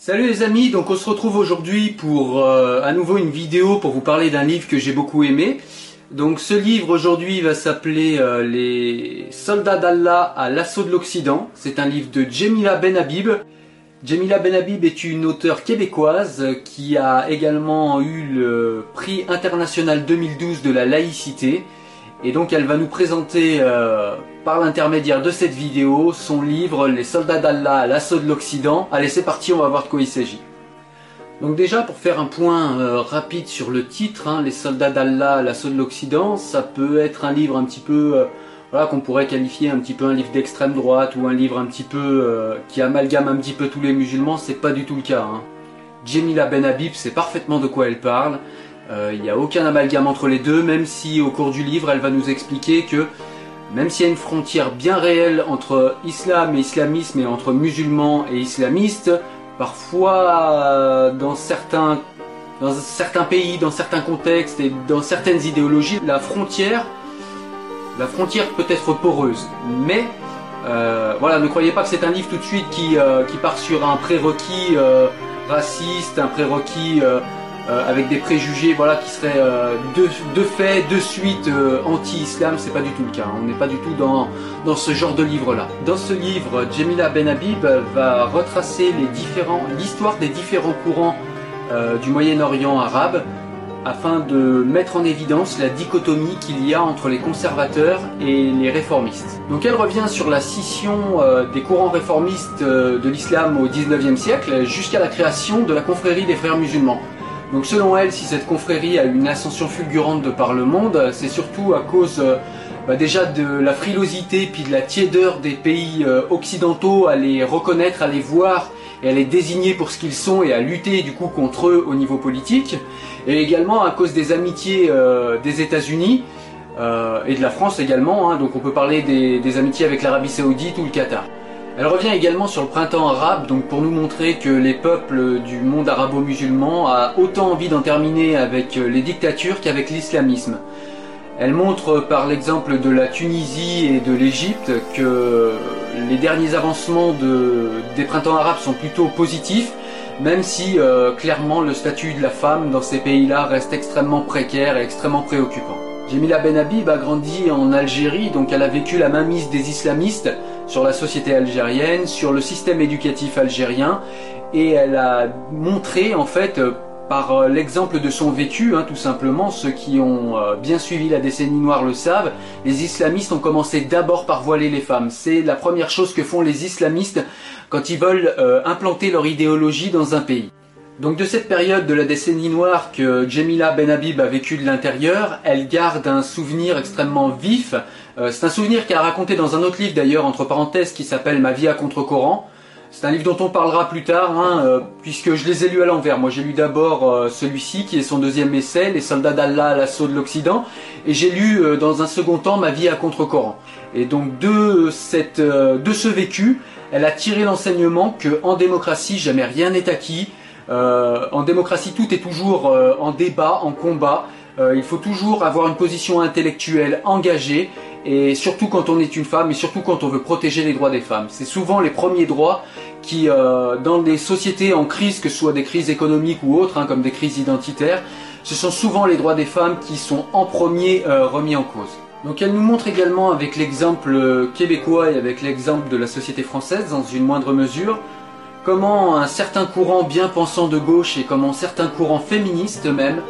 Salut les amis, donc on se retrouve aujourd'hui pour euh, à nouveau une vidéo pour vous parler d'un livre que j'ai beaucoup aimé. Donc ce livre aujourd'hui va s'appeler euh, Les soldats d'Allah à l'assaut de l'Occident. C'est un livre de Jemila Benhabib. Jemila Benhabib est une auteure québécoise qui a également eu le prix international 2012 de la laïcité. Et donc elle va nous présenter euh, par l'intermédiaire de cette vidéo son livre Les soldats d'Allah à l'assaut de l'Occident. Allez c'est parti, on va voir de quoi il s'agit. Donc déjà pour faire un point euh, rapide sur le titre, hein, Les soldats d'Allah à l'assaut de l'Occident, ça peut être un livre un petit peu euh, qu'on pourrait qualifier un petit peu un livre d'extrême droite ou un livre un petit peu qui amalgame un petit peu tous les musulmans, c'est pas du tout le cas. Hein. Jemila Benhabib sait parfaitement de quoi elle parle. Euh, Il n'y a aucun amalgame entre les deux, même si au cours du livre, elle va nous expliquer que même s'il y a une frontière bien réelle entre islam et islamisme et entre musulmans et islamistes, parfois dans certains, dans certains pays, dans certains contextes et dans certaines idéologies, la frontière, la frontière peut être poreuse. Mais euh, voilà, ne croyez pas que c'est un livre tout de suite qui, euh, qui part sur un prérequis raciste, un prérequis euh, avec des préjugés voilà, qui seraient euh, de, de fait, de suite euh, anti-islam, c'est pas du tout le cas. On n'est pas du tout dans, dans ce genre de livre-là. Dans ce livre, Jemila Benhabib va retracer l'histoire des différents courants du Moyen-Orient arabe afin de mettre en évidence la dichotomie qu'il y a entre les conservateurs et les réformistes. Donc elle revient sur la scission des courants réformistes de l'islam au 19e siècle jusqu'à la création de la confrérie des frères musulmans. Donc selon elle, si cette confrérie a une ascension fulgurante de par le monde, c'est surtout à cause euh, bah, déjà de la frilosité puis de la tiédeur des pays euh, occidentaux à les reconnaître, à les voir et à les désigner pour ce qu'ils sont et à lutter du coup contre eux au niveau politique. Et également à cause des amitiés euh, des États-Unis et de la France également. hein. donc on peut parler des amitiés avec l'Arabie Saoudite ou le Qatar. Elle revient également sur le printemps arabe, pour nous montrer que les peuples du monde arabo-musulman a autant envie d'en terminer avec euh, les dictatures qu'avec l'islamisme. Elle montre par l'exemple de la Tunisie et de l'Égypte que les derniers avancements de- des printemps arabes sont plutôt positifs, même si euh, clairement le statut de la femme dans ces pays-là reste extrêmement précaire et extrêmement préoccupant. Jemila Benhabib a grandi en Algérie, donc elle a vécu la mainmise des islamistes sur la société algérienne, sur le système éducatif algérien, et elle a montré en fait euh, par euh, l'exemple de son vécu, hein, tout simplement, ceux qui ont euh, bien suivi la décennie noire le savent, les islamistes ont commencé d'abord par voiler les femmes. C'est la première chose que font les islamistes quand ils veulent implanter leur idéologie dans un pays. Donc de cette période de la décennie noire que Jemila Benhabib a vécu de l'intérieur, elle garde un souvenir extrêmement vif. Euh, c'est un souvenir qu'elle a raconté dans un autre livre d'ailleurs, entre parenthèses, qui s'appelle Ma vie à contre-courant. C'est un livre dont on parlera plus tard, hein, euh, puisque je les ai lus à l'envers. Moi j'ai lu d'abord euh, celui-ci, qui est son deuxième essai, Les soldats d'Allah à l'assaut de l'Occident, et j'ai lu dans un second temps Ma vie à contre-courant. Et donc de, cette, de ce vécu, elle a tiré l'enseignement que en démocratie, jamais rien n'est acquis. Euh, en démocratie, tout est toujours euh, en débat, en combat. Euh, il faut toujours avoir une position intellectuelle engagée et surtout quand on est une femme et surtout quand on veut protéger les droits des femmes. C'est souvent les premiers droits qui, dans des sociétés en crise, que ce soit des crises économiques ou autres, hein, comme des crises identitaires, ce sont souvent les droits des femmes qui sont en premier remis en cause. Donc elle nous montre également avec l'exemple québécois et avec l'exemple de la société française dans une moindre mesure, comment un certain courant bien pensant de gauche et comment certains courants féministes même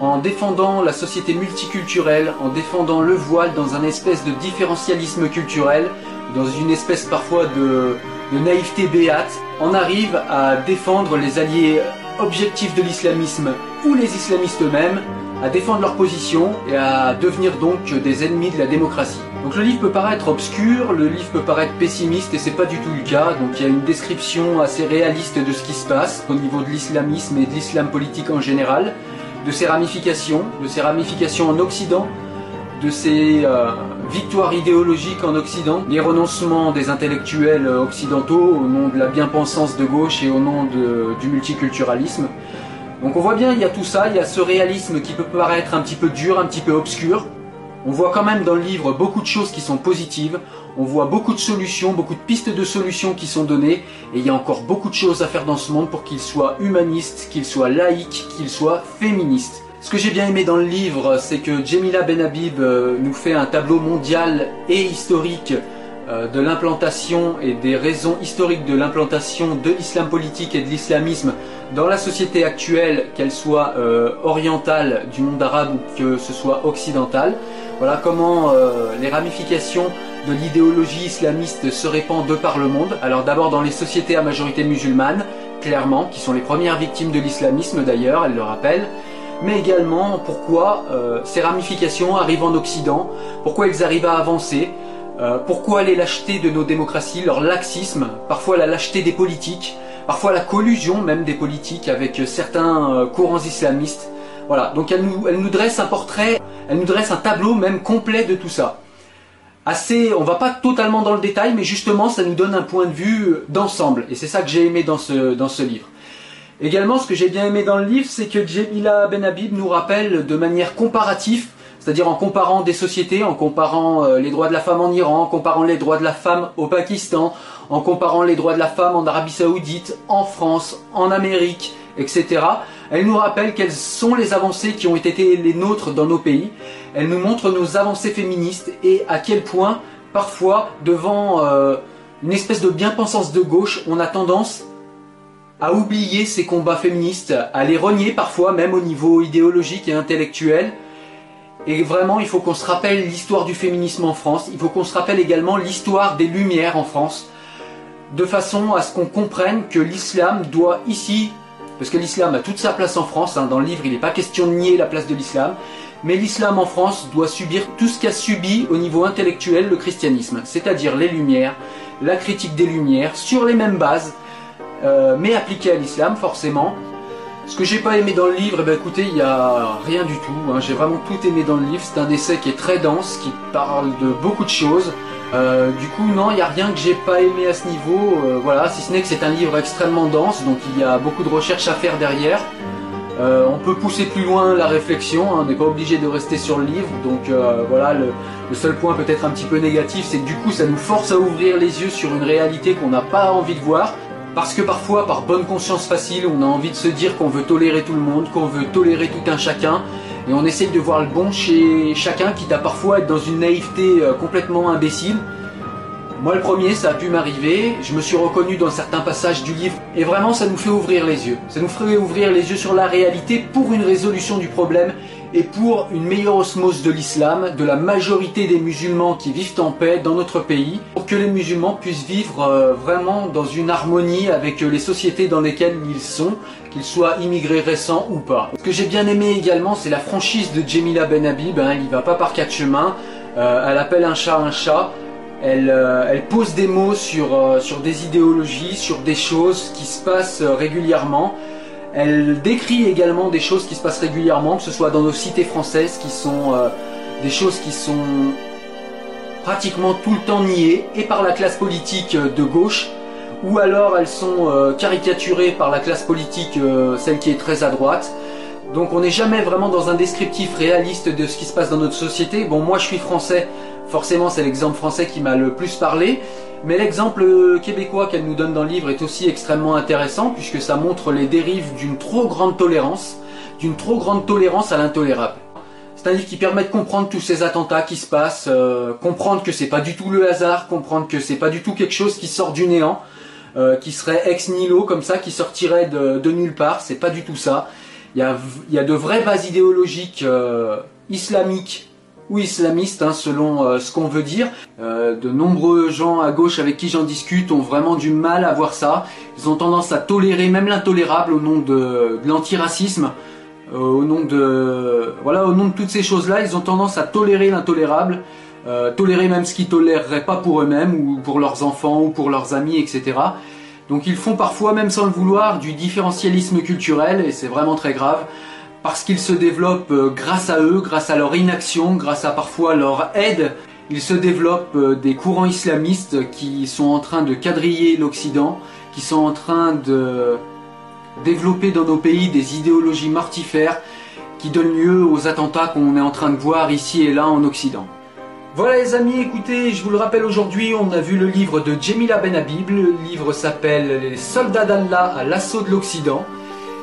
en défendant la société multiculturelle, en défendant le voile dans un espèce de différentialisme culturel, dans une espèce parfois de, naïveté béate, on arrive à défendre les alliés objectifs de l'islamisme ou les islamistes eux-mêmes, à défendre leur position et à devenir donc des ennemis de la démocratie. Donc le livre peut paraître obscur, le livre peut paraître pessimiste et c'est pas du tout le cas. Donc il y a une description assez réaliste de ce qui se passe au niveau de l'islamisme et de l'islam politique en général de ses ramifications, de ses ramifications en Occident, de ses euh, victoires idéologiques en Occident, les renoncements des intellectuels occidentaux au nom de la bien-pensance de gauche et au nom du multiculturalisme. Donc on voit bien, il y a tout ça, il y a ce réalisme qui peut paraître un petit peu dur, un petit peu obscur, on voit quand même dans le livre beaucoup de choses qui sont positives, on voit beaucoup de solutions, beaucoup de pistes de solutions qui sont données, et il y a encore beaucoup de choses à faire dans ce monde pour qu'il soit humaniste, qu'il soit laïque, qu'il soit féministe. Ce que j'ai bien aimé dans le livre, c'est que Jemila Benhabib euh, nous fait un tableau mondial et historique euh, de l'implantation et des raisons historiques de l'implantation de l'islam politique et de l'islamisme dans la société actuelle, qu'elle soit euh, orientale du monde arabe ou que ce soit occidentale. Voilà comment euh, les ramifications de l'idéologie islamiste se répandent de par le monde. Alors d'abord dans les sociétés à majorité musulmane, clairement, qui sont les premières victimes de l'islamisme d'ailleurs, elle le rappelle, mais également pourquoi ces ramifications arrivent en Occident, pourquoi elles arrivent à avancer, euh, pourquoi les lâchetés de nos démocraties, leur laxisme, parfois la lâcheté des politiques, parfois la collusion même des politiques avec certains euh, courants islamistes. Voilà, donc elle nous, dresse un portrait, elle nous dresse un tableau même complet de tout ça. Assez, on va pas totalement dans le détail, mais justement ça nous donne un point de vue d'ensemble, et c'est ça que j'ai aimé dans ce, livre. Également, ce que j'ai bien aimé dans le livre, c'est que Jemila Benhabib nous rappelle de manière comparative c'est-à-dire en comparant des sociétés, en comparant euh, les droits de la femme en Iran, en comparant les droits de la femme au Pakistan, en comparant les droits de la femme en Arabie Saoudite, en France, en Amérique, etc. Elle nous rappelle quelles sont les avancées qui ont été les nôtres dans nos pays. Elle nous montre nos avancées féministes et à quel point, parfois, devant euh, une espèce de bien-pensance de gauche, on a tendance à oublier ces combats féministes, à les renier parfois, même au niveau idéologique et intellectuel, et vraiment, il faut qu'on se rappelle l'histoire du féminisme en France, il faut qu'on se rappelle également l'histoire des Lumières en France, de façon à ce qu'on comprenne que l'islam doit ici, parce que l'islam a toute sa place en France, hein, dans le livre il n'est pas question de nier la place de l'islam, mais l'islam en France doit subir tout ce qu'a subi au niveau intellectuel le christianisme, c'est-à-dire les Lumières, la critique des Lumières, sur les mêmes bases, euh, mais appliquées à l'islam forcément, ce que j'ai pas aimé dans le livre, eh ben écoutez, il n'y a rien du tout. Hein. J'ai vraiment tout aimé dans le livre. C'est un essai qui est très dense, qui parle de beaucoup de choses. Euh, du coup, non, il n'y a rien que j'ai pas aimé à ce niveau. Euh, voilà, si ce n'est que c'est un livre extrêmement dense, donc il y a beaucoup de recherches à faire derrière. Euh, on peut pousser plus loin la réflexion, hein. on n'est pas obligé de rester sur le livre. Donc voilà, le, le, seul point peut-être un petit peu négatif, c'est que du coup, ça nous force à ouvrir les yeux sur une réalité qu'on n'a pas envie de voir. Parce que parfois, par bonne conscience facile, on a envie de se dire qu'on veut tolérer tout le monde, qu'on veut tolérer tout un chacun, et on essaye de voir le bon chez chacun, quitte à parfois être dans une naïveté euh, complètement imbécile. Moi le premier, ça a pu m'arriver, je me suis reconnu dans certains passages du livre, et vraiment ça nous fait ouvrir les yeux. Ça nous fait ouvrir les yeux sur la réalité pour une résolution du problème et pour une meilleure osmose de l'islam, de la majorité des musulmans qui vivent en paix dans notre pays, pour que les musulmans puissent vivre euh, vraiment dans une harmonie avec euh, les sociétés dans lesquelles ils sont, qu'ils soient immigrés récents ou pas. Ce que j'ai bien aimé également, c'est la franchise de Jemila Ben Habib, hein, il va pas par quatre chemins, euh, elle appelle un chat un chat, elle, pose des mots sur des idéologies, sur des choses qui se passent régulièrement. Elle décrit également des choses qui se passent régulièrement, que ce soit dans nos cités françaises, qui sont euh, des choses qui sont pratiquement tout le temps niées, et par la classe politique de gauche, ou alors elles sont euh, caricaturées par la classe politique, euh, celle qui est très à droite. Donc on n'est jamais vraiment dans un descriptif réaliste de ce qui se passe dans notre société. Bon, moi je suis français, Forcément, c'est l'exemple français qui m'a le plus parlé. Mais l'exemple québécois qu'elle nous donne dans le livre est aussi extrêmement intéressant puisque ça montre les dérives d'une trop grande tolérance, d'une trop grande tolérance à l'intolérable. C'est un livre qui permet de comprendre tous ces attentats qui se passent, euh, comprendre que c'est pas du tout le hasard, comprendre que c'est pas du tout quelque chose qui sort du néant, euh, qui serait ex nihilo comme ça, qui sortirait de, nulle part. C'est pas du tout ça. Il y a, de vraies bases idéologiques euh, islamiques ou islamiste, hein, selon ce qu'on veut dire. Euh, de nombreux gens à gauche avec qui j'en discute ont vraiment du mal à voir ça. Ils ont tendance à tolérer même l'intolérable au nom de, l'antiracisme, euh, au nom de voilà, au nom de toutes ces choses-là, ils ont tendance à tolérer l'intolérable, tolérer même ce qu'ils toléreraient pas pour eux-mêmes ou pour leurs enfants ou pour leurs amis, etc. Donc ils font parfois, même sans le vouloir, du différentialisme culturel et c'est vraiment très grave parce qu'ils se développent euh, grâce à eux, grâce à leur inaction, grâce à parfois leur aide. Il se développent euh, des courants islamistes qui sont en train de quadriller l'Occident, qui sont en train de développer dans nos pays des idéologies mortifères qui donnent lieu aux attentats qu'on est en train de voir ici et là en Occident. Voilà les amis, écoutez, je vous le rappelle aujourd'hui, on a vu le livre de Jemila Benhabib, le livre s'appelle Les soldats d'Allah à l'assaut de l'Occident.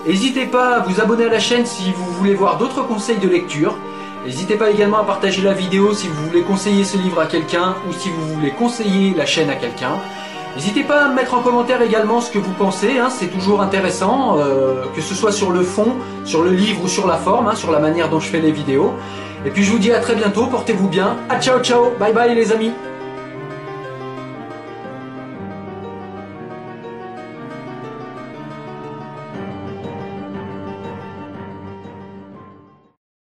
N'hésitez pas à vous abonner à la chaîne si vous voulez voir d'autres conseils de lecture. N'hésitez pas également à partager la vidéo si vous voulez conseiller ce livre à quelqu'un ou si vous voulez conseiller la chaîne à quelqu'un. N'hésitez pas à mettre en commentaire également ce que vous pensez, hein, c'est toujours intéressant, euh, que ce soit sur le fond, sur le livre ou sur la forme, hein, sur la manière dont je fais les vidéos. Et puis je vous dis à très bientôt, portez-vous bien, à ciao ciao, bye bye les amis